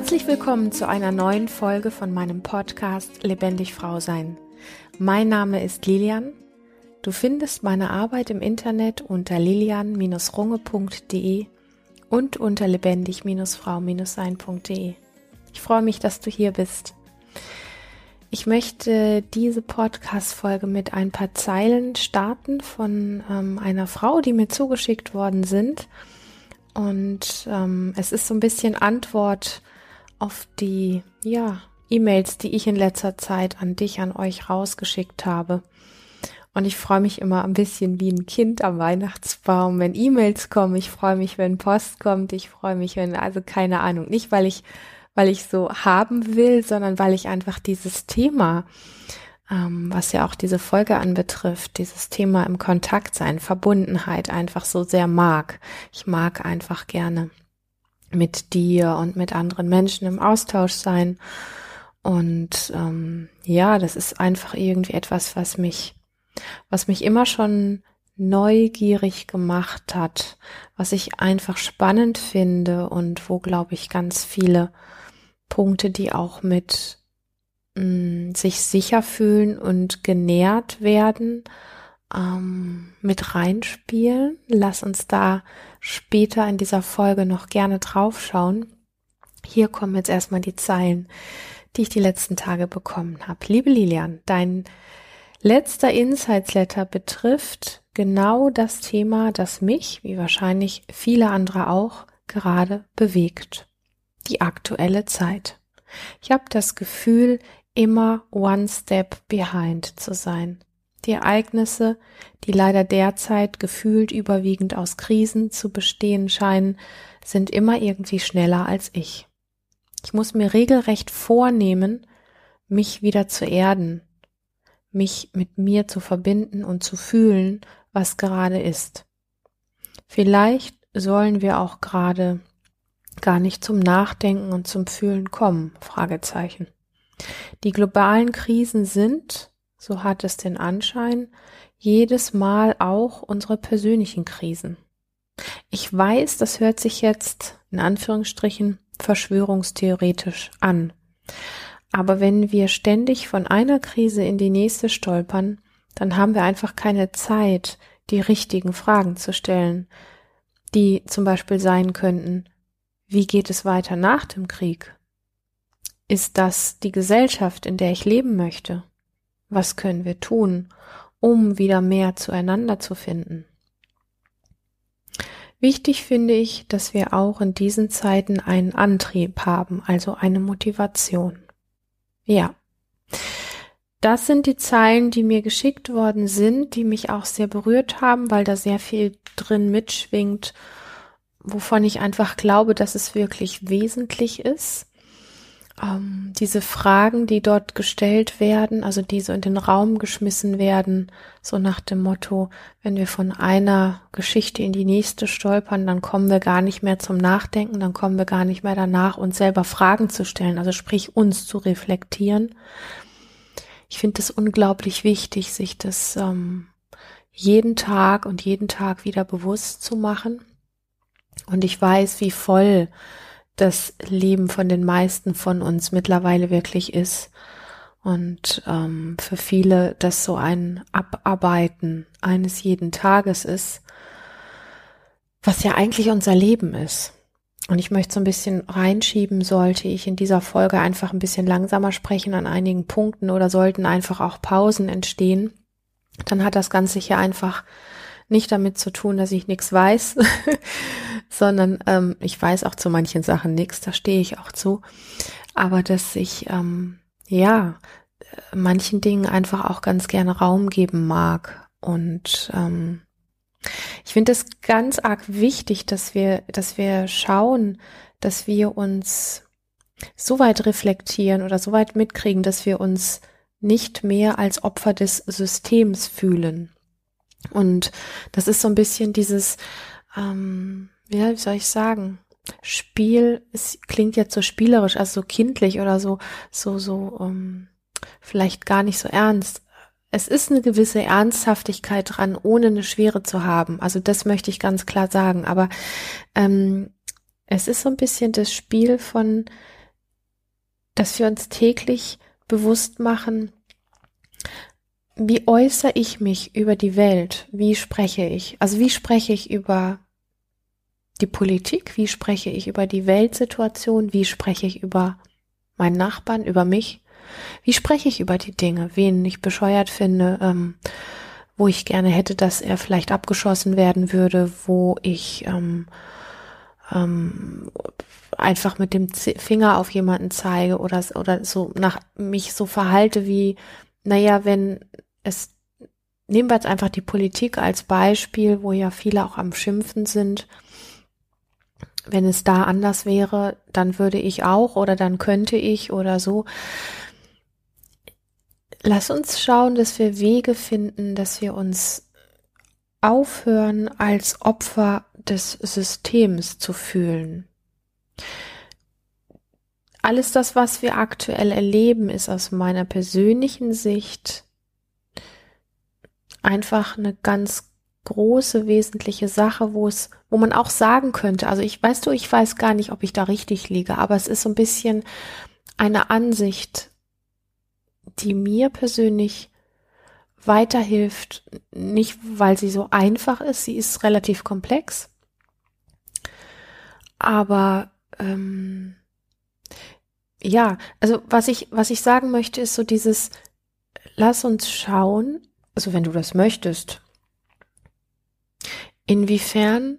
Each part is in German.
Herzlich willkommen zu einer neuen Folge von meinem Podcast Lebendig Frau Sein. Mein Name ist Lilian. Du findest meine Arbeit im Internet unter lilian-runge.de und unter lebendig-frau-sein.de. Ich freue mich, dass du hier bist. Ich möchte diese Podcast-Folge mit ein paar Zeilen starten von ähm, einer Frau, die mir zugeschickt worden sind. Und ähm, es ist so ein bisschen Antwort auf die, ja, E-Mails, die ich in letzter Zeit an dich, an euch rausgeschickt habe. Und ich freue mich immer ein bisschen wie ein Kind am Weihnachtsbaum, wenn E-Mails kommen. Ich freue mich, wenn Post kommt. Ich freue mich, wenn, also keine Ahnung, nicht weil ich weil ich so haben will, sondern weil ich einfach dieses Thema, ähm, was ja auch diese Folge anbetrifft, dieses Thema im Kontakt sein, Verbundenheit einfach so sehr mag. Ich mag einfach gerne mit dir und mit anderen Menschen im Austausch sein. Und ähm, ja, das ist einfach irgendwie etwas, was mich, was mich immer schon neugierig gemacht hat, was ich einfach spannend finde und wo, glaube ich, ganz viele Punkte, die auch mit mh, mm, sich sicher fühlen und genährt werden, ähm, mit reinspielen. Lass uns da später in dieser Folge noch gerne draufschauen. Hier kommen jetzt erstmal die Zeilen, die ich die letzten Tage bekommen habe. Liebe Lilian, dein letzter Insights-Letter betrifft genau das Thema, das mich, wie wahrscheinlich viele andere auch, gerade bewegt die aktuelle Zeit. Ich habe das Gefühl, immer one step behind zu sein. Die Ereignisse, die leider derzeit gefühlt überwiegend aus Krisen zu bestehen scheinen, sind immer irgendwie schneller als ich. Ich muss mir regelrecht vornehmen, mich wieder zu erden, mich mit mir zu verbinden und zu fühlen, was gerade ist. Vielleicht sollen wir auch gerade gar nicht zum Nachdenken und zum Fühlen kommen? Fragezeichen. Die globalen Krisen sind, so hat es den Anschein, jedes Mal auch unsere persönlichen Krisen. Ich weiß, das hört sich jetzt in Anführungsstrichen verschwörungstheoretisch an. Aber wenn wir ständig von einer Krise in die nächste stolpern, dann haben wir einfach keine Zeit, die richtigen Fragen zu stellen, die zum Beispiel sein könnten, wie geht es weiter nach dem Krieg? Ist das die Gesellschaft, in der ich leben möchte? Was können wir tun, um wieder mehr zueinander zu finden? Wichtig finde ich, dass wir auch in diesen Zeiten einen Antrieb haben, also eine Motivation. Ja. Das sind die Zeilen, die mir geschickt worden sind, die mich auch sehr berührt haben, weil da sehr viel drin mitschwingt wovon ich einfach glaube, dass es wirklich wesentlich ist. Ähm, diese Fragen, die dort gestellt werden, also die so in den Raum geschmissen werden, so nach dem Motto, wenn wir von einer Geschichte in die nächste stolpern, dann kommen wir gar nicht mehr zum Nachdenken, dann kommen wir gar nicht mehr danach, uns selber Fragen zu stellen, also sprich uns zu reflektieren. Ich finde es unglaublich wichtig, sich das ähm, jeden Tag und jeden Tag wieder bewusst zu machen und ich weiß, wie voll das Leben von den meisten von uns mittlerweile wirklich ist. Und ähm, für viele das so ein Abarbeiten eines jeden Tages ist, was ja eigentlich unser Leben ist. Und ich möchte so ein bisschen reinschieben, sollte ich in dieser Folge einfach ein bisschen langsamer sprechen an einigen Punkten oder sollten einfach auch Pausen entstehen, dann hat das Ganze hier einfach nicht damit zu tun, dass ich nichts weiß, sondern ähm, ich weiß auch zu manchen Sachen nichts, da stehe ich auch zu. Aber dass ich ähm, ja manchen Dingen einfach auch ganz gerne Raum geben mag. Und ähm, ich finde es ganz arg wichtig, dass wir, dass wir schauen, dass wir uns so weit reflektieren oder so weit mitkriegen, dass wir uns nicht mehr als Opfer des Systems fühlen. Und das ist so ein bisschen dieses, ähm, ja, wie soll ich sagen? Spiel, es klingt jetzt so spielerisch, also so kindlich oder so, so, so, um, vielleicht gar nicht so ernst. Es ist eine gewisse Ernsthaftigkeit dran, ohne eine Schwere zu haben. Also das möchte ich ganz klar sagen. Aber ähm, es ist so ein bisschen das Spiel von dass wir uns täglich bewusst machen, wie äußere ich mich über die Welt? Wie spreche ich? Also wie spreche ich über die Politik? Wie spreche ich über die Weltsituation? Wie spreche ich über meinen Nachbarn, über mich? Wie spreche ich über die Dinge? Wen ich bescheuert finde, ähm, wo ich gerne hätte, dass er vielleicht abgeschossen werden würde, wo ich ähm, ähm, einfach mit dem Finger auf jemanden zeige oder, oder so nach mich so verhalte wie, naja, wenn es, nehmen wir jetzt einfach die Politik als Beispiel, wo ja viele auch am Schimpfen sind. Wenn es da anders wäre, dann würde ich auch oder dann könnte ich oder so. Lass uns schauen, dass wir Wege finden, dass wir uns aufhören, als Opfer des Systems zu fühlen. Alles das, was wir aktuell erleben, ist aus meiner persönlichen Sicht einfach eine ganz große, wesentliche Sache, wo es, wo man auch sagen könnte, also ich weißt du, ich weiß gar nicht, ob ich da richtig liege, aber es ist so ein bisschen eine Ansicht, die mir persönlich weiterhilft, nicht weil sie so einfach ist, sie ist relativ komplex, aber ähm, ja, also was ich, was ich sagen möchte, ist so dieses, lass uns schauen, also wenn du das möchtest, inwiefern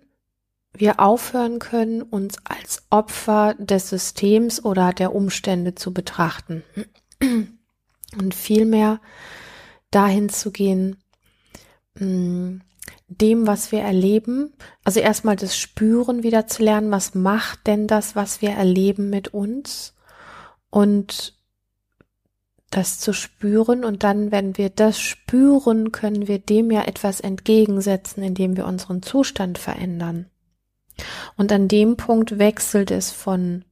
wir aufhören können, uns als Opfer des Systems oder der Umstände zu betrachten. Und vielmehr dahin zu gehen, mm, dem, was wir erleben, also erstmal das Spüren wieder zu lernen, was macht denn das, was wir erleben mit uns? Und das zu spüren und dann, wenn wir das spüren, können wir dem ja etwas entgegensetzen, indem wir unseren Zustand verändern. Und an dem Punkt wechselt es von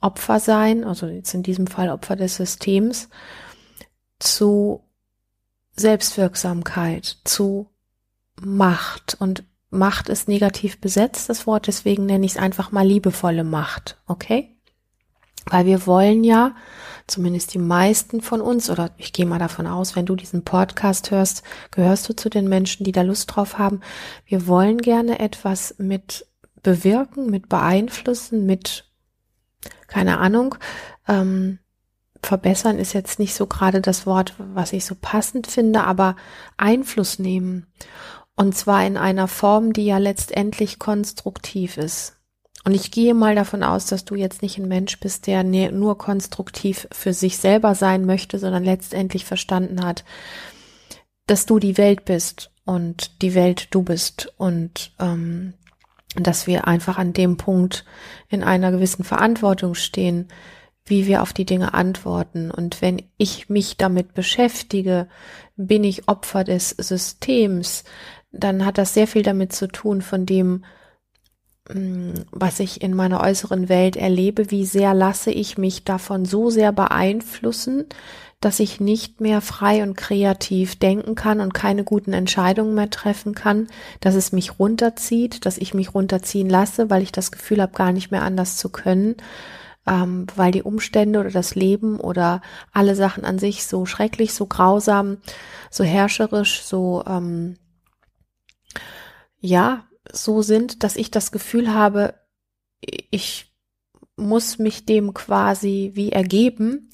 Opfer sein, also jetzt in diesem Fall Opfer des Systems, zu Selbstwirksamkeit, zu Macht. Und Macht ist negativ besetzt, das Wort, deswegen nenne ich es einfach mal liebevolle Macht, okay? Weil wir wollen ja, zumindest die meisten von uns, oder ich gehe mal davon aus, wenn du diesen Podcast hörst, gehörst du zu den Menschen, die da Lust drauf haben. Wir wollen gerne etwas mit bewirken, mit beeinflussen, mit, keine Ahnung, ähm, verbessern ist jetzt nicht so gerade das Wort, was ich so passend finde, aber Einfluss nehmen. Und zwar in einer Form, die ja letztendlich konstruktiv ist. Und ich gehe mal davon aus, dass du jetzt nicht ein Mensch bist, der nur konstruktiv für sich selber sein möchte, sondern letztendlich verstanden hat, dass du die Welt bist und die Welt du bist und ähm, dass wir einfach an dem Punkt in einer gewissen Verantwortung stehen, wie wir auf die Dinge antworten. Und wenn ich mich damit beschäftige, bin ich Opfer des Systems, dann hat das sehr viel damit zu tun, von dem, was ich in meiner äußeren Welt erlebe, wie sehr lasse ich mich davon so sehr beeinflussen, dass ich nicht mehr frei und kreativ denken kann und keine guten Entscheidungen mehr treffen kann, dass es mich runterzieht, dass ich mich runterziehen lasse, weil ich das Gefühl habe, gar nicht mehr anders zu können, ähm, weil die Umstände oder das Leben oder alle Sachen an sich so schrecklich, so grausam, so herrscherisch, so ähm, ja, so sind, dass ich das Gefühl habe, ich muss mich dem quasi wie ergeben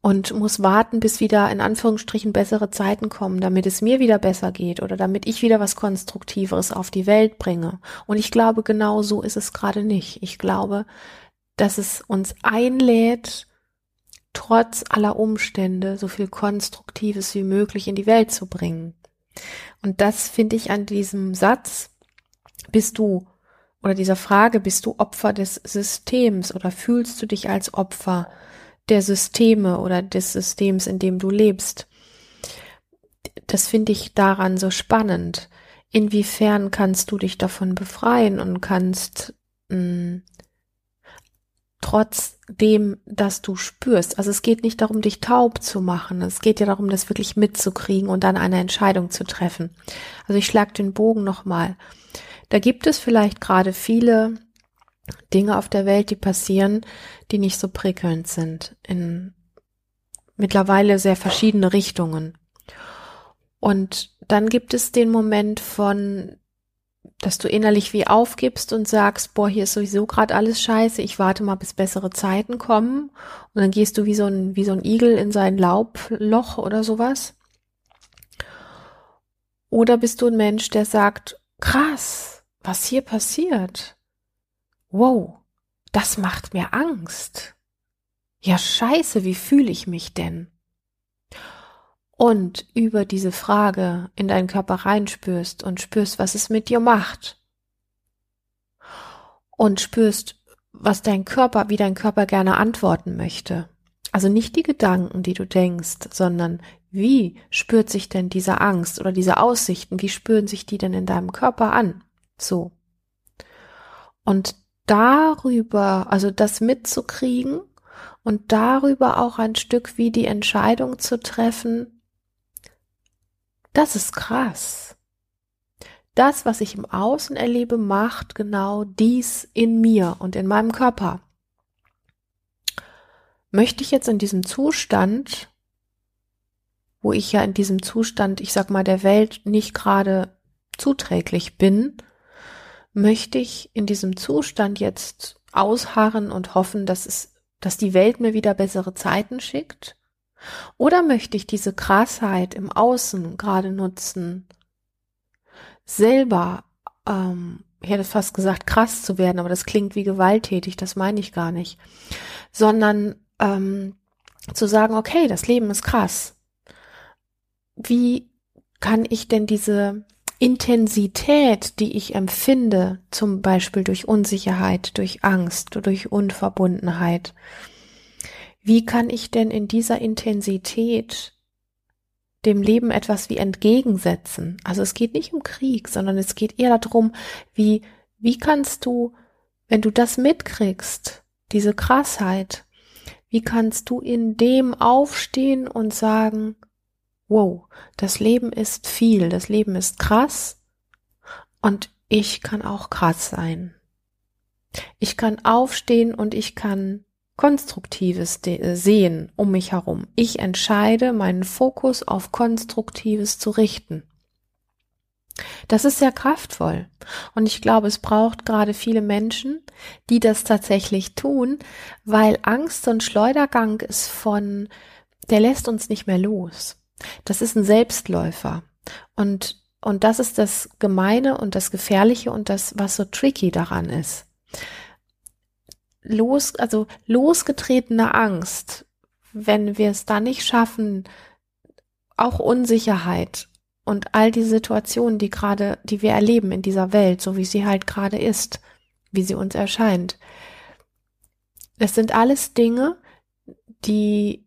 und muss warten, bis wieder in Anführungsstrichen bessere Zeiten kommen, damit es mir wieder besser geht oder damit ich wieder was Konstruktiveres auf die Welt bringe. Und ich glaube, genau so ist es gerade nicht. Ich glaube, dass es uns einlädt, trotz aller Umstände so viel Konstruktives wie möglich in die Welt zu bringen. Und das finde ich an diesem Satz bist du oder dieser Frage, bist du Opfer des Systems oder fühlst du dich als Opfer der Systeme oder des Systems, in dem du lebst? Das finde ich daran so spannend. Inwiefern kannst du dich davon befreien und kannst mh, hm, trotzdem, dass du spürst. Also es geht nicht darum, dich taub zu machen. Es geht ja darum, das wirklich mitzukriegen und dann eine Entscheidung zu treffen. Also ich schlag den Bogen nochmal. Da gibt es vielleicht gerade viele Dinge auf der Welt, die passieren, die nicht so prickelnd sind, in mittlerweile sehr verschiedene Richtungen. Und dann gibt es den Moment von, dass du innerlich wie aufgibst und sagst, boah, hier ist sowieso gerade alles scheiße, ich warte mal, bis bessere Zeiten kommen. Und dann gehst du wie so ein, wie so ein Igel in sein Laubloch oder sowas. Oder bist du ein Mensch, der sagt, krass, was hier passiert? Wow, das macht mir Angst. Ja, scheiße, wie fühle ich mich denn? Und über diese Frage in deinen Körper reinspürst und spürst, was es mit dir macht. Und spürst, was dein Körper, wie dein Körper gerne antworten möchte. Also nicht die Gedanken, die du denkst, sondern wie spürt sich denn diese Angst oder diese Aussichten, wie spüren sich die denn in deinem Körper an? So. Und darüber, also das mitzukriegen und darüber auch ein Stück wie die Entscheidung zu treffen, das ist krass. Das, was ich im Außen erlebe, macht genau dies in mir und in meinem Körper. Möchte ich jetzt in diesem Zustand, wo ich ja in diesem Zustand, ich sag mal, der Welt nicht gerade zuträglich bin, möchte ich in diesem Zustand jetzt ausharren und hoffen, dass es, dass die Welt mir wieder bessere Zeiten schickt? Oder möchte ich diese Krassheit im Außen gerade nutzen, selber, ähm, ich hätte fast gesagt, krass zu werden, aber das klingt wie gewalttätig, das meine ich gar nicht, sondern ähm, zu sagen, okay, das Leben ist krass. Wie kann ich denn diese Intensität, die ich empfinde, zum Beispiel durch Unsicherheit, durch Angst, durch Unverbundenheit, wie kann ich denn in dieser Intensität dem Leben etwas wie entgegensetzen? Also es geht nicht um Krieg, sondern es geht eher darum, wie, wie kannst du, wenn du das mitkriegst, diese Krassheit, wie kannst du in dem aufstehen und sagen, wow, das Leben ist viel, das Leben ist krass und ich kann auch krass sein. Ich kann aufstehen und ich kann Konstruktives äh, sehen um mich herum. Ich entscheide, meinen Fokus auf Konstruktives zu richten. Das ist sehr kraftvoll. Und ich glaube, es braucht gerade viele Menschen, die das tatsächlich tun, weil Angst und Schleudergang ist von, der lässt uns nicht mehr los. Das ist ein Selbstläufer. Und, und das ist das Gemeine und das Gefährliche und das, was so tricky daran ist los, also losgetretene Angst, wenn wir es da nicht schaffen, auch Unsicherheit und all die Situationen, die gerade, die wir erleben in dieser Welt, so wie sie halt gerade ist, wie sie uns erscheint. Das sind alles Dinge, die,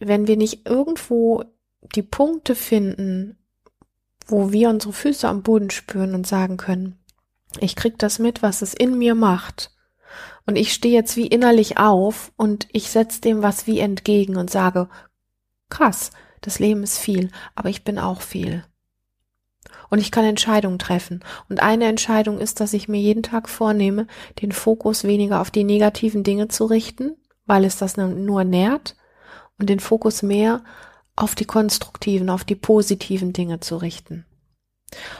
wenn wir nicht irgendwo die Punkte finden, wo wir unsere Füße am Boden spüren und sagen können, ich krieg das mit, was es in mir macht. Und ich stehe jetzt wie innerlich auf und ich setze dem was wie entgegen und sage, krass, das Leben ist viel, aber ich bin auch viel. Und ich kann Entscheidungen treffen. Und eine Entscheidung ist, dass ich mir jeden Tag vornehme, den Fokus weniger auf die negativen Dinge zu richten, weil es das nur nährt, und den Fokus mehr auf die konstruktiven, auf die positiven Dinge zu richten.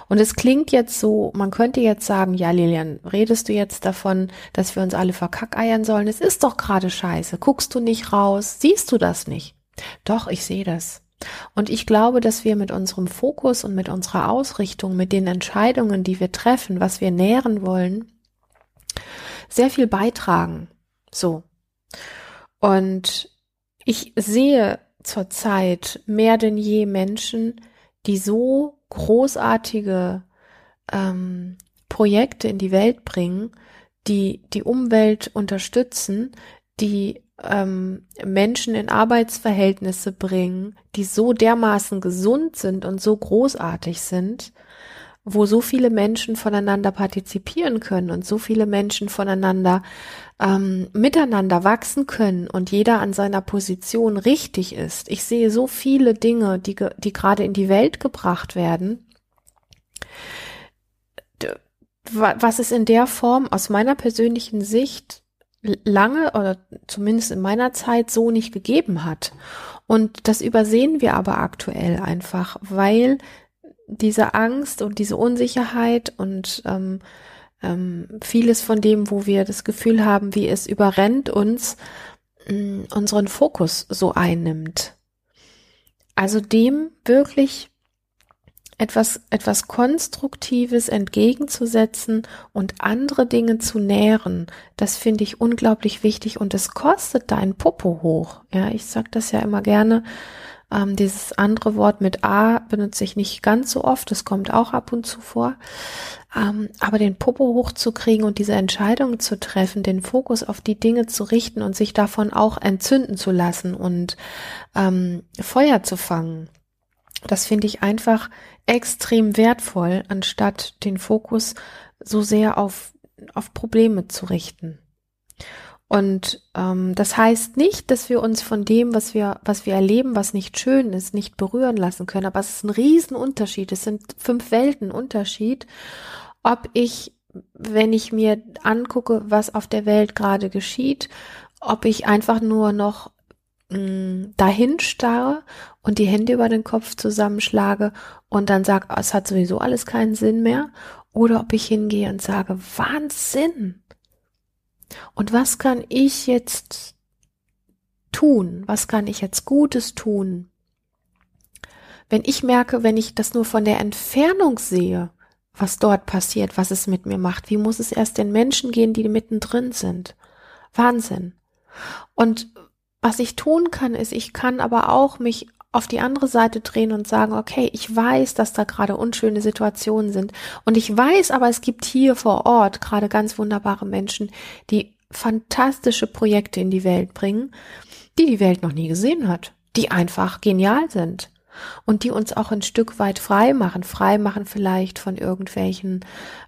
Und es klingt jetzt so, man könnte jetzt sagen, ja Lilian, redest du jetzt davon, dass wir uns alle verkackeiern sollen? Es ist doch gerade scheiße. Guckst du nicht raus? Siehst du das nicht? Doch, ich sehe das. Und ich glaube, dass wir mit unserem Fokus und mit unserer Ausrichtung, mit den Entscheidungen, die wir treffen, was wir nähren wollen, sehr viel beitragen. So. Und ich sehe zurzeit mehr denn je Menschen, die so großartige ähm, Projekte in die Welt bringen, die die Umwelt unterstützen, die ähm, Menschen in Arbeitsverhältnisse bringen, die so dermaßen gesund sind und so großartig sind, wo so viele Menschen voneinander partizipieren können und so viele Menschen voneinander ähm, miteinander wachsen können und jeder an seiner Position richtig ist. Ich sehe so viele Dinge, die, die gerade in die Welt gebracht werden, was es in der Form aus meiner persönlichen Sicht lange oder zumindest in meiner Zeit so nicht gegeben hat. Und das übersehen wir aber aktuell einfach, weil diese Angst und diese Unsicherheit und ähm, ähm, vieles von dem, wo wir das Gefühl haben, wie es überrennt uns, mh, unseren Fokus so einnimmt. Also dem wirklich etwas, etwas Konstruktives entgegenzusetzen und andere Dinge zu nähren, das finde ich unglaublich wichtig und es kostet dein Popo hoch. Ja, ich sag das ja immer gerne. Ähm, dieses andere Wort mit A benutze ich nicht ganz so oft, das kommt auch ab und zu vor. Ähm, aber den Popo hochzukriegen und diese Entscheidung zu treffen, den Fokus auf die Dinge zu richten und sich davon auch entzünden zu lassen und ähm, Feuer zu fangen, das finde ich einfach extrem wertvoll, anstatt den Fokus so sehr auf, auf Probleme zu richten. Und ähm, das heißt nicht, dass wir uns von dem, was wir, was wir erleben, was nicht schön ist, nicht berühren lassen können. Aber es ist ein Riesenunterschied. Es sind fünf Welten Unterschied, ob ich, wenn ich mir angucke, was auf der Welt gerade geschieht, ob ich einfach nur noch mh, dahin starre und die Hände über den Kopf zusammenschlage und dann sage, es hat sowieso alles keinen Sinn mehr, oder ob ich hingehe und sage, Wahnsinn! Und was kann ich jetzt tun? Was kann ich jetzt Gutes tun? Wenn ich merke, wenn ich das nur von der Entfernung sehe, was dort passiert, was es mit mir macht, wie muss es erst den Menschen gehen, die mittendrin sind? Wahnsinn. Und was ich tun kann, ist, ich kann aber auch mich auf die andere Seite drehen und sagen, okay, ich weiß, dass da gerade unschöne Situationen sind. Und ich weiß aber, es gibt hier vor Ort gerade ganz wunderbare Menschen, die fantastische Projekte in die Welt bringen, die die Welt noch nie gesehen hat, die einfach genial sind und die uns auch ein Stück weit frei machen, frei machen vielleicht von irgendwelchen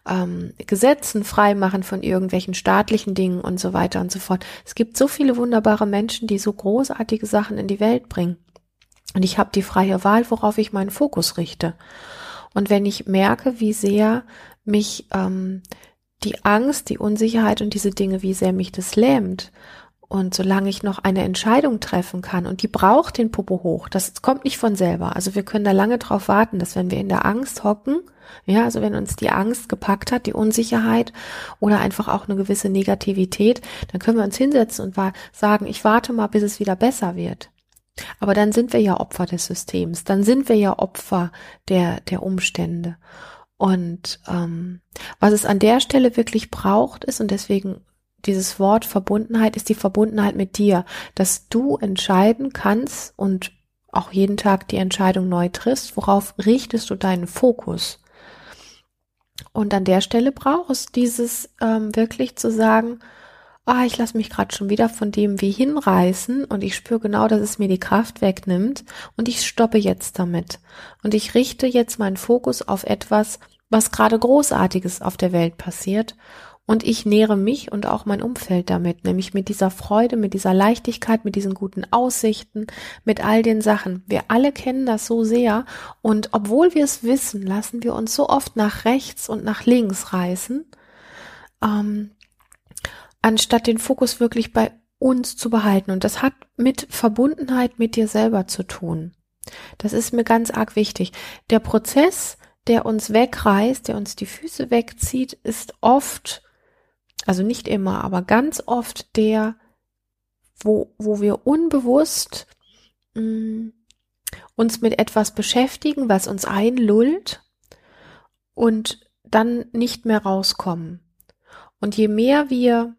ähm, Gesetzen, frei machen von irgendwelchen staatlichen Dingen und so weiter und so fort. Es gibt so viele wunderbare Menschen, die so großartige Sachen in die Welt bringen. Und ich habe die freie Wahl, worauf ich meinen Fokus richte. Und wenn ich merke, wie sehr mich ähm, die Angst, die Unsicherheit und diese Dinge, wie sehr mich das lähmt und solange ich noch eine Entscheidung treffen kann, und die braucht den Popo hoch, das kommt nicht von selber. Also wir können da lange drauf warten, dass wenn wir in der Angst hocken, ja, also wenn uns die Angst gepackt hat, die Unsicherheit oder einfach auch eine gewisse Negativität, dann können wir uns hinsetzen und sagen, ich warte mal, bis es wieder besser wird. Aber dann sind wir ja Opfer des Systems, dann sind wir ja Opfer der, der Umstände. Und ähm, was es an der Stelle wirklich braucht, ist, und deswegen dieses Wort Verbundenheit ist die Verbundenheit mit dir, dass du entscheiden kannst und auch jeden Tag die Entscheidung neu triffst, worauf richtest du deinen Fokus. Und an der Stelle brauchst dieses ähm, wirklich zu sagen, ah, ich lasse mich gerade schon wieder von dem wie hinreißen und ich spüre genau, dass es mir die Kraft wegnimmt und ich stoppe jetzt damit. Und ich richte jetzt meinen Fokus auf etwas, was gerade Großartiges auf der Welt passiert und ich nähere mich und auch mein Umfeld damit, nämlich mit dieser Freude, mit dieser Leichtigkeit, mit diesen guten Aussichten, mit all den Sachen. Wir alle kennen das so sehr und obwohl wir es wissen, lassen wir uns so oft nach rechts und nach links reißen, ähm, anstatt den Fokus wirklich bei uns zu behalten. Und das hat mit Verbundenheit mit dir selber zu tun. Das ist mir ganz arg wichtig. Der Prozess, der uns wegreißt, der uns die Füße wegzieht, ist oft also nicht immer, aber ganz oft der, wo, wo wir unbewusst mh, mm, uns mit etwas beschäftigen, was uns einlullt und dann nicht mehr rauskommen. Und je mehr wir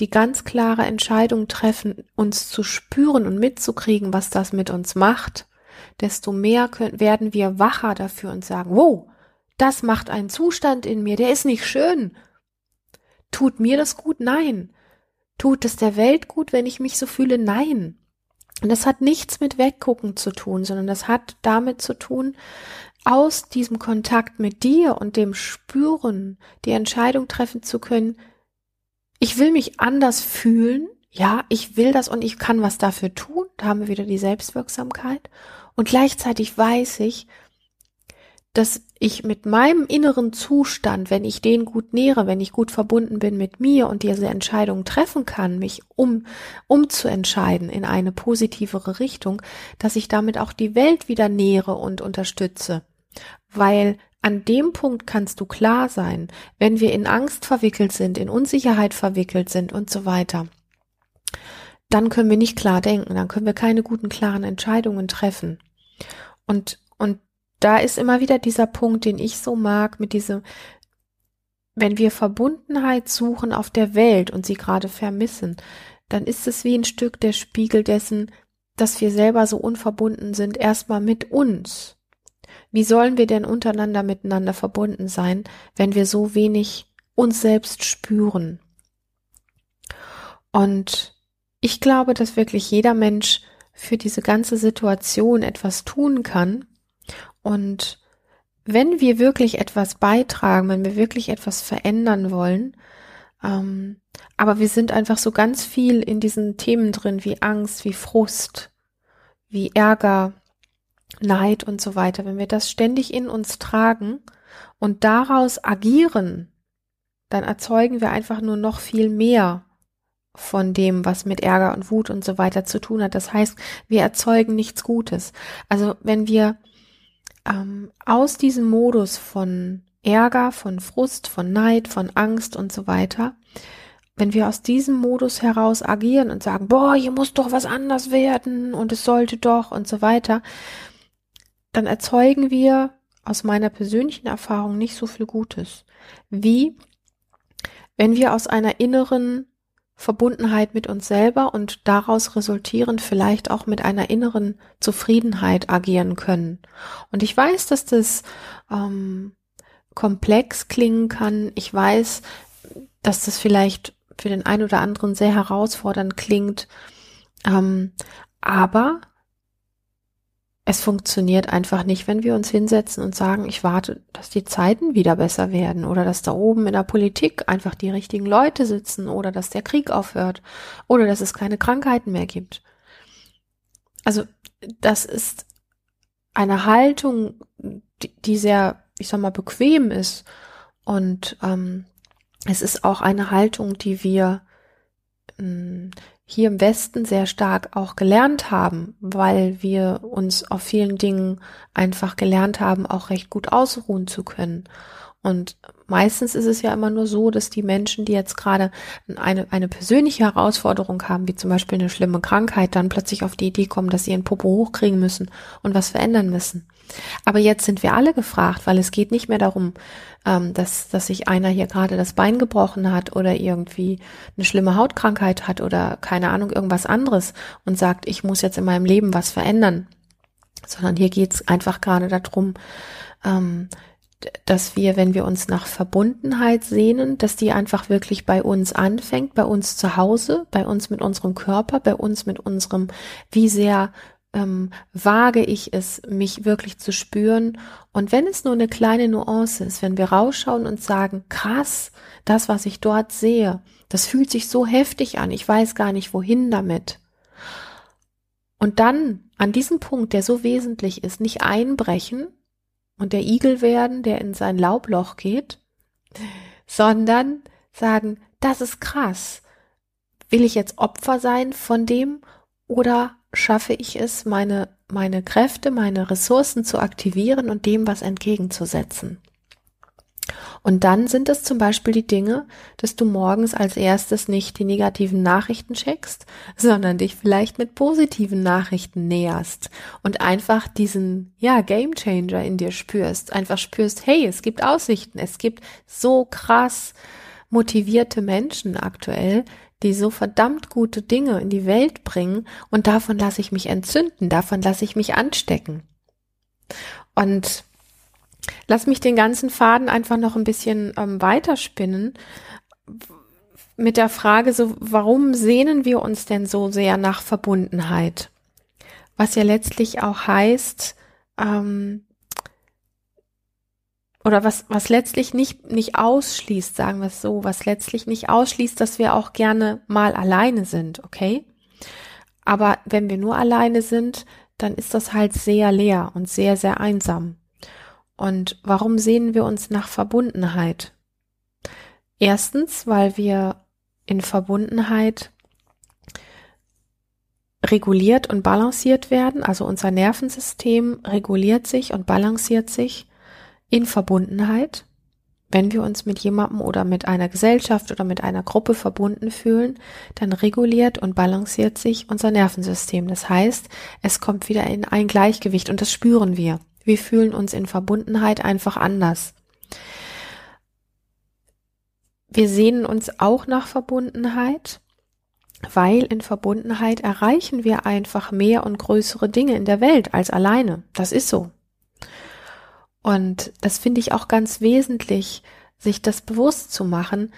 die ganz klare Entscheidung treffen, uns zu spüren und mitzukriegen, was das mit uns macht, desto mehr können, werden wir wacher dafür und sagen, wow, das macht einen Zustand in mir, der ist nicht schön. Tut mir das gut? Nein. Tut es der Welt gut, wenn ich mich so fühle? Nein. Und das hat nichts mit Weggucken zu tun, sondern das hat damit zu tun, aus diesem Kontakt mit dir und dem Spüren die Entscheidung treffen zu können, ich will mich anders fühlen, ja, ich will das und ich kann was dafür tun, da haben wir wieder die Selbstwirksamkeit. Und gleichzeitig weiß ich, dass ich mit meinem inneren Zustand, wenn ich den gut nähere, wenn ich gut verbunden bin mit mir und diese Entscheidung treffen kann, mich um, um zu entscheiden in eine positivere Richtung, dass ich damit auch die Welt wieder nähere und unterstütze. Weil an dem Punkt kannst du klar sein, wenn wir in Angst verwickelt sind, in Unsicherheit verwickelt sind und so weiter, dann können wir nicht klar denken, dann können wir keine guten, klaren Entscheidungen treffen. Und, und da ist immer wieder dieser Punkt, den ich so mag, mit diesem, wenn wir Verbundenheit suchen auf der Welt und sie gerade vermissen, dann ist es wie ein Stück der Spiegel dessen, dass wir selber so unverbunden sind, erstmal mit uns. Wie sollen wir denn untereinander miteinander verbunden sein, wenn wir so wenig uns selbst spüren? Und ich glaube, dass wirklich jeder Mensch für diese ganze Situation etwas tun kann. Und wenn wir wirklich etwas beitragen, wenn wir wirklich etwas verändern wollen, ähm, aber wir sind einfach so ganz viel in diesen Themen drin, wie Angst, wie Frust, wie Ärger, Neid und so weiter. Wenn wir das ständig in uns tragen und daraus agieren, dann erzeugen wir einfach nur noch viel mehr von dem, was mit Ärger und Wut und so weiter zu tun hat. Das heißt, wir erzeugen nichts Gutes. Also wenn wir ähm, aus diesem Modus von Ärger, von Frust, von Neid, von Angst und so weiter, wenn wir aus diesem Modus heraus agieren und sagen, boah, hier muss doch was anders werden und es sollte doch und so weiter, dann erzeugen wir aus meiner persönlichen Erfahrung nicht so viel Gutes. Wie wenn wir aus einer inneren Verbundenheit mit uns selber und daraus resultierend vielleicht auch mit einer inneren Zufriedenheit agieren können. Und ich weiß, dass das ähm, komplex klingen kann. Ich weiß, dass das vielleicht für den einen oder anderen sehr herausfordernd klingt. Ähm, aber es funktioniert einfach nicht, wenn wir uns hinsetzen und sagen, ich warte, dass die Zeiten wieder besser werden oder dass da oben in der Politik einfach die richtigen Leute sitzen oder dass der Krieg aufhört oder dass es keine Krankheiten mehr gibt. Also das ist eine Haltung, die, die sehr, ich sag mal, bequem ist und ähm, es ist auch eine Haltung, die wir ähm, hier im Westen sehr stark auch gelernt haben, weil wir uns auf vielen Dingen einfach gelernt haben, auch recht gut ausruhen zu können. Und meistens ist es ja immer nur so, dass die Menschen, die jetzt gerade eine, eine persönliche Herausforderung haben, wie zum Beispiel eine schlimme Krankheit, dann plötzlich auf die Idee kommen, dass sie ihren Popo hochkriegen müssen und was verändern müssen. Aber jetzt sind wir alle gefragt, weil es geht nicht mehr darum, ähm, dass, dass sich einer hier gerade das Bein gebrochen hat oder irgendwie eine schlimme Hautkrankheit hat oder keine Ahnung, irgendwas anderes und sagt, ich muss jetzt in meinem Leben was verändern. Sondern hier geht es einfach gerade darum, ähm, dass wir, wenn wir uns nach Verbundenheit sehnen, dass die einfach wirklich bei uns anfängt, bei uns zu Hause, bei uns mit unserem Körper, bei uns mit unserem, wie sehr ähm, wage ich es, mich wirklich zu spüren. Und wenn es nur eine kleine Nuance ist, wenn wir rausschauen und sagen, krass, das, was ich dort sehe, das fühlt sich so heftig an, ich weiß gar nicht, wohin damit. Und dann an diesem Punkt, der so wesentlich ist, nicht einbrechen und der Igel werden, der in sein Laubloch geht, sondern sagen, das ist krass. Will ich jetzt Opfer sein von dem oder schaffe ich es, meine, meine Kräfte, meine Ressourcen zu aktivieren und dem was entgegenzusetzen. Und dann sind es zum Beispiel die Dinge, dass du morgens als erstes nicht die negativen Nachrichten checkst, sondern dich vielleicht mit positiven Nachrichten näherst und einfach diesen, ja, Game Changer in dir spürst. Einfach spürst, hey, es gibt Aussichten, es gibt so krass motivierte Menschen aktuell, die so verdammt gute Dinge in die Welt bringen und davon lasse ich mich entzünden, davon lasse ich mich anstecken. Und lass mich den ganzen Faden einfach noch ein bisschen ähm, weiterspinnen mit der Frage so, warum sehnen wir uns denn so sehr nach Verbundenheit? Was ja letztlich auch heißt, ähm, oder was, was letztlich nicht, nicht ausschließt, sagen wir es so, was letztlich nicht ausschließt, dass wir auch gerne mal alleine sind, okay? Aber wenn wir nur alleine sind, dann ist das halt sehr leer und sehr, sehr einsam. Und warum sehnen wir uns nach Verbundenheit? Erstens, weil wir in Verbundenheit reguliert und balanciert werden, also unser Nervensystem reguliert sich und balanciert sich in Verbundenheit. Wenn wir uns mit jemandem oder mit einer Gesellschaft oder mit einer Gruppe verbunden fühlen, dann reguliert und balanciert sich unser Nervensystem. Das heißt, es kommt wieder in ein Gleichgewicht und das spüren wir. Wir fühlen uns in Verbundenheit einfach anders. Wir sehnen uns auch nach Verbundenheit, weil in Verbundenheit erreichen wir einfach mehr und größere Dinge in der Welt als alleine. Das ist so. Und das finde ich auch ganz wesentlich, sich das bewusst zu machen,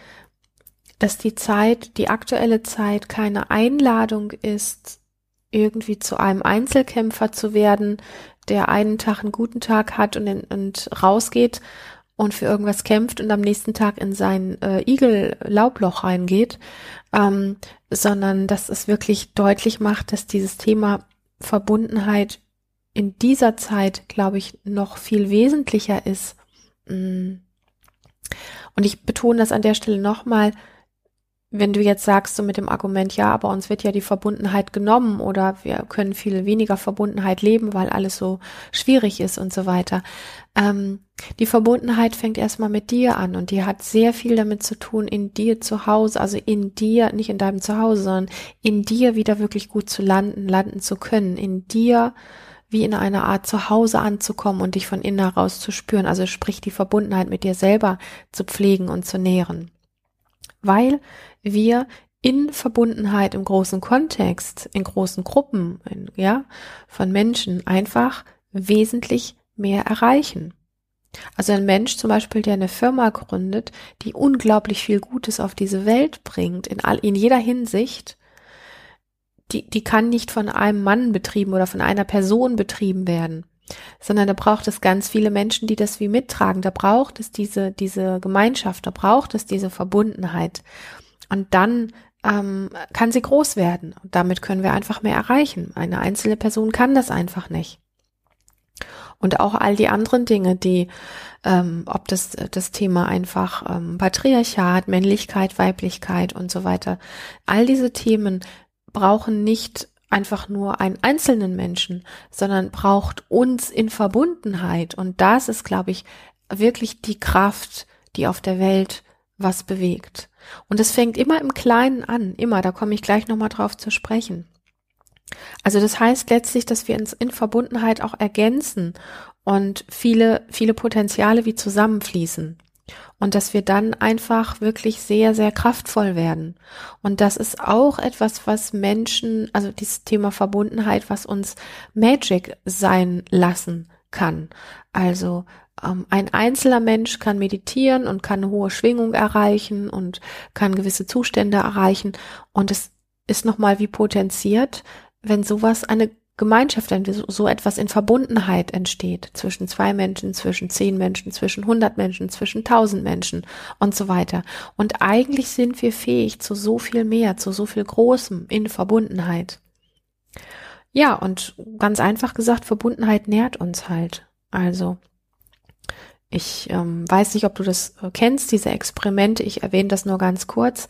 dass die Zeit, die aktuelle Zeit keine Einladung ist, irgendwie zu einem Einzelkämpfer zu werden, der einen Tag einen guten Tag hat und, in, und rausgeht und für irgendwas kämpft und am nächsten Tag in sein äh, Igel-Laubloch reingeht, ähm, sondern dass es wirklich deutlich macht, dass dieses Thema Verbundenheit in dieser Zeit, glaube ich, noch viel wesentlicher ist. Mm. Und ich betone das an der Stelle nochmal, wenn du jetzt sagst, so mit dem Argument, ja, aber uns wird ja die Verbundenheit genommen oder wir können viel weniger Verbundenheit leben, weil alles so schwierig ist und so weiter. Ähm, die Verbundenheit fängt erstmal mit dir an und die hat sehr viel damit zu tun, in dir zu Hause, also in dir, nicht in deinem Zuhause, sondern in dir wieder wirklich gut zu landen, landen zu können, in dir wie in einer Art Zuhause anzukommen und dich von innen heraus zu spüren, also sprich die Verbundenheit mit dir selber zu pflegen und zu nähren weil wir in Verbundenheit im großen Kontext, in großen Gruppen, in, ja, von Menschen einfach wesentlich mehr erreichen. Also ein Mensch zum Beispiel, der eine Firma gründet, die unglaublich viel Gutes auf diese Welt bringt, in all, in jeder Hinsicht, die, die kann nicht von einem Mann betrieben oder von einer Person betrieben werden sondern da braucht es ganz viele Menschen, die das wie mittragen. Da braucht es diese, diese Gemeinschaft, da braucht es diese Verbundenheit. Und dann ähm, kann sie groß werden. Und damit können wir einfach mehr erreichen. Eine einzelne Person kann das einfach nicht. Und auch all die anderen Dinge, die, ähm, ob das das Thema einfach ähm, Patriarchat, Männlichkeit, Weiblichkeit und so weiter, all diese Themen brauchen nicht einfach nur einen einzelnen Menschen, sondern braucht uns in Verbundenheit. Und das ist, glaube ich, wirklich die Kraft, die auf der Welt was bewegt. Und es fängt immer im Kleinen an, immer, da komme ich gleich nochmal drauf zu sprechen. Also das heißt letztlich, dass wir uns in Verbundenheit auch ergänzen und viele, viele Potenziale wie zusammenfließen und dass wir dann einfach wirklich sehr, sehr kraftvoll werden. Und das ist auch etwas, was Menschen, also dieses Thema Verbundenheit, was uns Magic sein lassen kann. Also ähm, ein einzelner Mensch kann meditieren und kann eine hohe Schwingung erreichen und kann gewisse Zustände erreichen. Und es ist nochmal wie potenziert, wenn sowas eine Gemeinschaft, wenn so etwas in Verbundenheit entsteht zwischen zwei Menschen, zwischen zehn Menschen, zwischen hundert Menschen, zwischen tausend Menschen und so weiter. Und eigentlich sind wir fähig zu so viel mehr, zu so viel Großem in Verbundenheit. Ja, und ganz einfach gesagt, Verbundenheit nährt uns halt. Also ich ähm, weiß nicht, ob du das äh, kennst, diese Experimente. Ich erwähne das nur ganz kurz.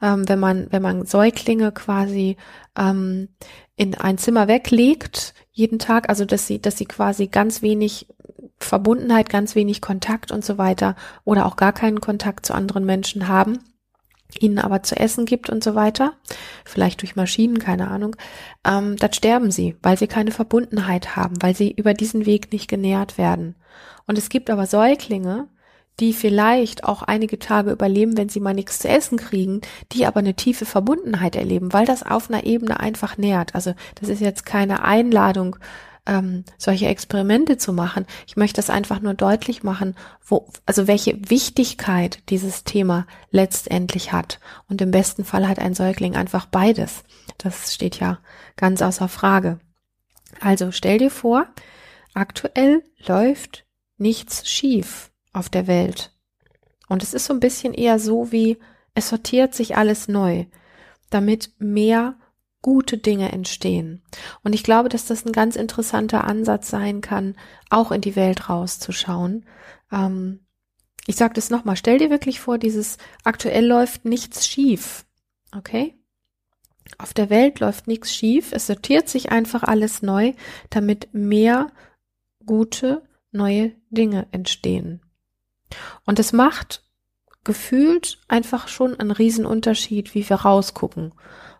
Ähm, wenn man, wenn man Säuglinge quasi ähm, in ein Zimmer weglegt, jeden Tag, also dass sie, dass sie quasi ganz wenig Verbundenheit, ganz wenig Kontakt und so weiter oder auch gar keinen Kontakt zu anderen Menschen haben, ihnen aber zu essen gibt und so weiter, vielleicht durch Maschinen, keine Ahnung, ähm, dann sterben sie, weil sie keine Verbundenheit haben, weil sie über diesen Weg nicht genährt werden. Und es gibt aber Säuglinge, die vielleicht auch einige Tage überleben, wenn sie mal nichts zu essen kriegen, die aber eine tiefe Verbundenheit erleben, weil das auf einer Ebene einfach nährt. Also das ist jetzt keine Einladung, ähm, solche Experimente zu machen. Ich möchte das einfach nur deutlich machen, wo, also welche Wichtigkeit dieses Thema letztendlich hat. Und im besten Fall hat ein Säugling einfach beides. Das steht ja ganz außer Frage. Also stell dir vor, aktuell läuft nichts schief auf der Welt. Und es ist so ein bisschen eher so wie, es sortiert sich alles neu, damit mehr gute Dinge entstehen. Und ich glaube, dass das ein ganz interessanter Ansatz sein kann, auch in die Welt rauszuschauen. Ähm, ich sage das nochmal, stell dir wirklich vor, dieses aktuell läuft nichts schief. Okay? Auf der Welt läuft nichts schief, es sortiert sich einfach alles neu, damit mehr gute neue Dinge entstehen. Und es macht gefühlt einfach schon einen Riesenunterschied, wie wir rausgucken.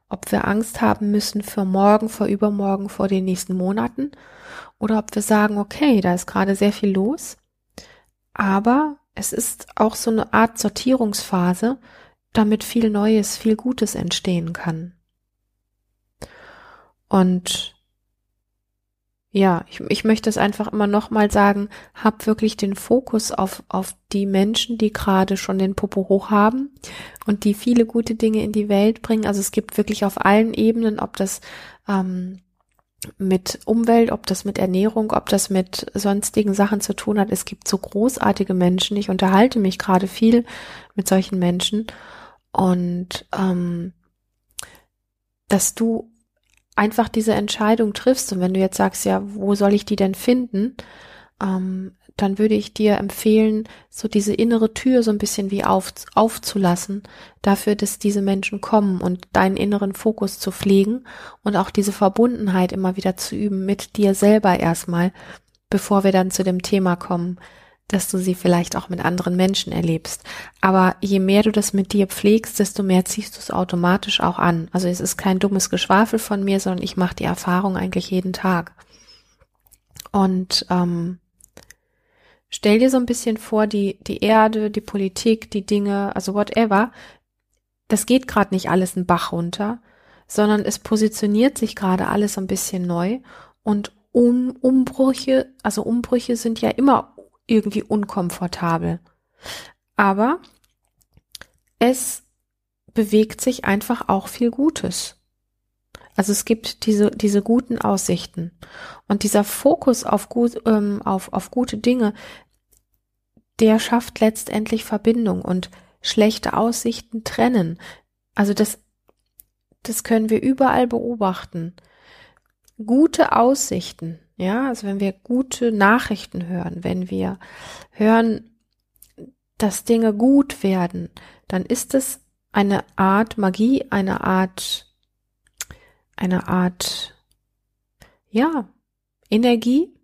Ob wir Angst haben müssen für morgen, vor übermorgen, vor den nächsten Monaten oder ob wir sagen, okay, da ist gerade sehr viel los, aber es ist auch so eine Art Sortierungsphase, damit viel Neues, viel Gutes entstehen kann. Und ja, ich, ich möchte es einfach immer nochmal sagen, hab wirklich den Fokus auf, auf die Menschen, die gerade schon den Popo hoch haben und die viele gute Dinge in die Welt bringen. Also es gibt wirklich auf allen Ebenen, ob das ähm, mit Umwelt, ob das mit Ernährung, ob das mit sonstigen Sachen zu tun hat. Es gibt so großartige Menschen. Ich unterhalte mich gerade viel mit solchen Menschen und ähm, dass du einfach diese Entscheidung triffst und wenn du jetzt sagst, ja, wo soll ich die denn finden, ähm, dann würde ich dir empfehlen, so diese innere Tür so ein bisschen wie auf, aufzulassen, dafür, dass diese Menschen kommen und deinen inneren Fokus zu pflegen und auch diese Verbundenheit immer wieder zu üben mit dir selber erstmal, bevor wir dann zu dem Thema kommen, dass du sie vielleicht auch mit anderen Menschen erlebst. Aber je mehr du das mit dir pflegst, desto mehr ziehst du es automatisch auch an. Also es ist kein dummes Geschwafel von mir, sondern ich mache die Erfahrung eigentlich jeden Tag. Und ähm, stell dir so ein bisschen vor, die, die Erde, die Politik, die Dinge, also whatever, das geht gerade nicht alles einen Bach runter, sondern es positioniert sich gerade alles ein bisschen neu und um, Umbrüche, also Umbrüche sind ja immer irgendwie unkomfortabel. Aber es bewegt sich einfach auch viel Gutes. Also es gibt diese, diese guten Aussichten. Und dieser Fokus auf, gut, ähm, auf, auf gute Dinge, der schafft letztendlich Verbindung und schlechte Aussichten trennen. Also das, das können wir überall beobachten. Gute Aussichten ja, also wenn wir gute Nachrichten hören, wenn wir hören, dass Dinge gut werden, dann ist es eine Art Magie, eine Art, eine Art, ja, Energie,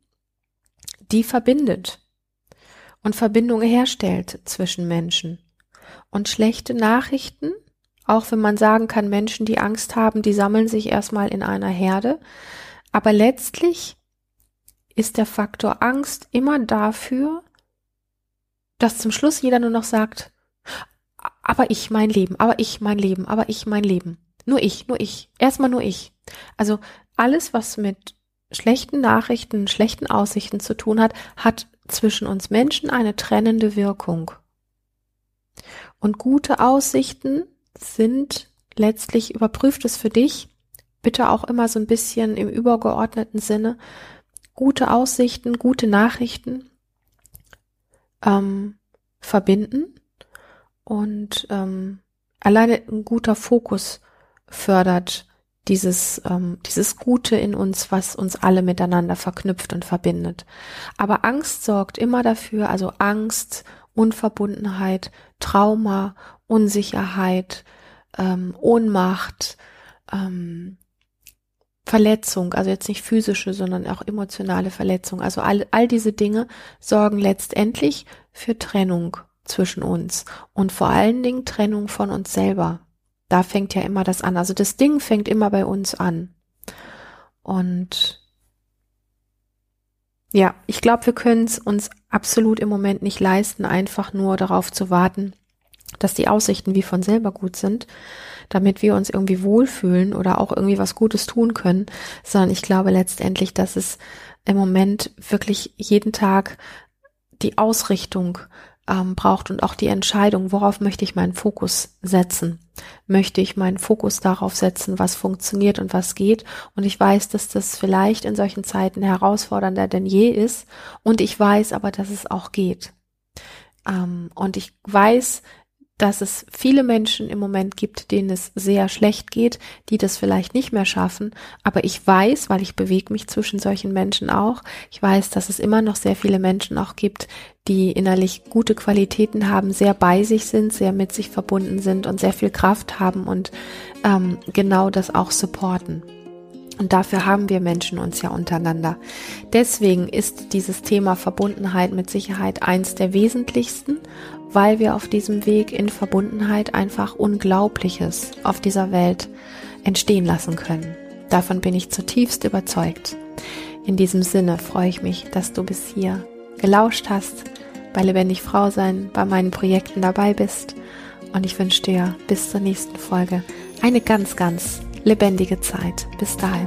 die verbindet und Verbindungen herstellt zwischen Menschen. Und schlechte Nachrichten, auch wenn man sagen kann, Menschen, die Angst haben, die sammeln sich erstmal in einer Herde, aber letztlich ist der Faktor Angst immer dafür, dass zum Schluss jeder nur noch sagt, aber ich mein Leben, aber ich mein Leben, aber ich mein Leben. Nur ich, nur ich. Erstmal nur ich. Also alles, was mit schlechten Nachrichten, schlechten Aussichten zu tun hat, hat zwischen uns Menschen eine trennende Wirkung. Und gute Aussichten sind letztlich, überprüft es für dich, bitte auch immer so ein bisschen im übergeordneten Sinne, gute Aussichten, gute Nachrichten ähm, verbinden und ähm, alleine ein guter Fokus fördert dieses, ähm, dieses Gute in uns, was uns alle miteinander verknüpft und verbindet. Aber Angst sorgt immer dafür, also Angst, Unverbundenheit, Trauma, Unsicherheit, ähm, Ohnmacht, ähm, Verletzung, also jetzt nicht physische, sondern auch emotionale Verletzung. Also all, all diese Dinge sorgen letztendlich für Trennung zwischen uns und vor allen Dingen Trennung von uns selber. Da fängt ja immer das an. Also das Ding fängt immer bei uns an. Und ja, ich glaube, wir können es uns absolut im Moment nicht leisten, einfach nur darauf zu warten, dass die Aussichten wie von selber gut sind, damit wir uns irgendwie wohlfühlen oder auch irgendwie was Gutes tun können, sondern ich glaube letztendlich, dass es im Moment wirklich jeden Tag die Ausrichtung ähm, braucht und auch die Entscheidung, worauf möchte ich meinen Fokus setzen? Möchte ich meinen Fokus darauf setzen, was funktioniert und was geht? Und ich weiß, dass das vielleicht in solchen Zeiten herausfordernder denn je ist. Und ich weiß aber, dass es auch geht. Ähm, und ich weiß, dass es viele Menschen im Moment gibt, denen es sehr schlecht geht, die das vielleicht nicht mehr schaffen. Aber ich weiß, weil ich bewege mich zwischen solchen Menschen auch, ich weiß, dass es immer noch sehr viele Menschen auch gibt, die innerlich gute Qualitäten haben, sehr bei sich sind, sehr mit sich verbunden sind und sehr viel Kraft haben und ähm, genau das auch supporten. Und dafür haben wir Menschen uns ja untereinander. Deswegen ist dieses Thema Verbundenheit mit Sicherheit eins der wesentlichsten, weil wir auf diesem Weg in Verbundenheit einfach Unglaubliches auf dieser Welt entstehen lassen können. Davon bin ich zutiefst überzeugt. In diesem Sinne freue ich mich, dass du bis hier gelauscht hast, bei Lebendig Frau sein, bei meinen Projekten dabei bist. Und ich wünsche dir bis zur nächsten Folge eine ganz, ganz lebendige Zeit. Bis dahin.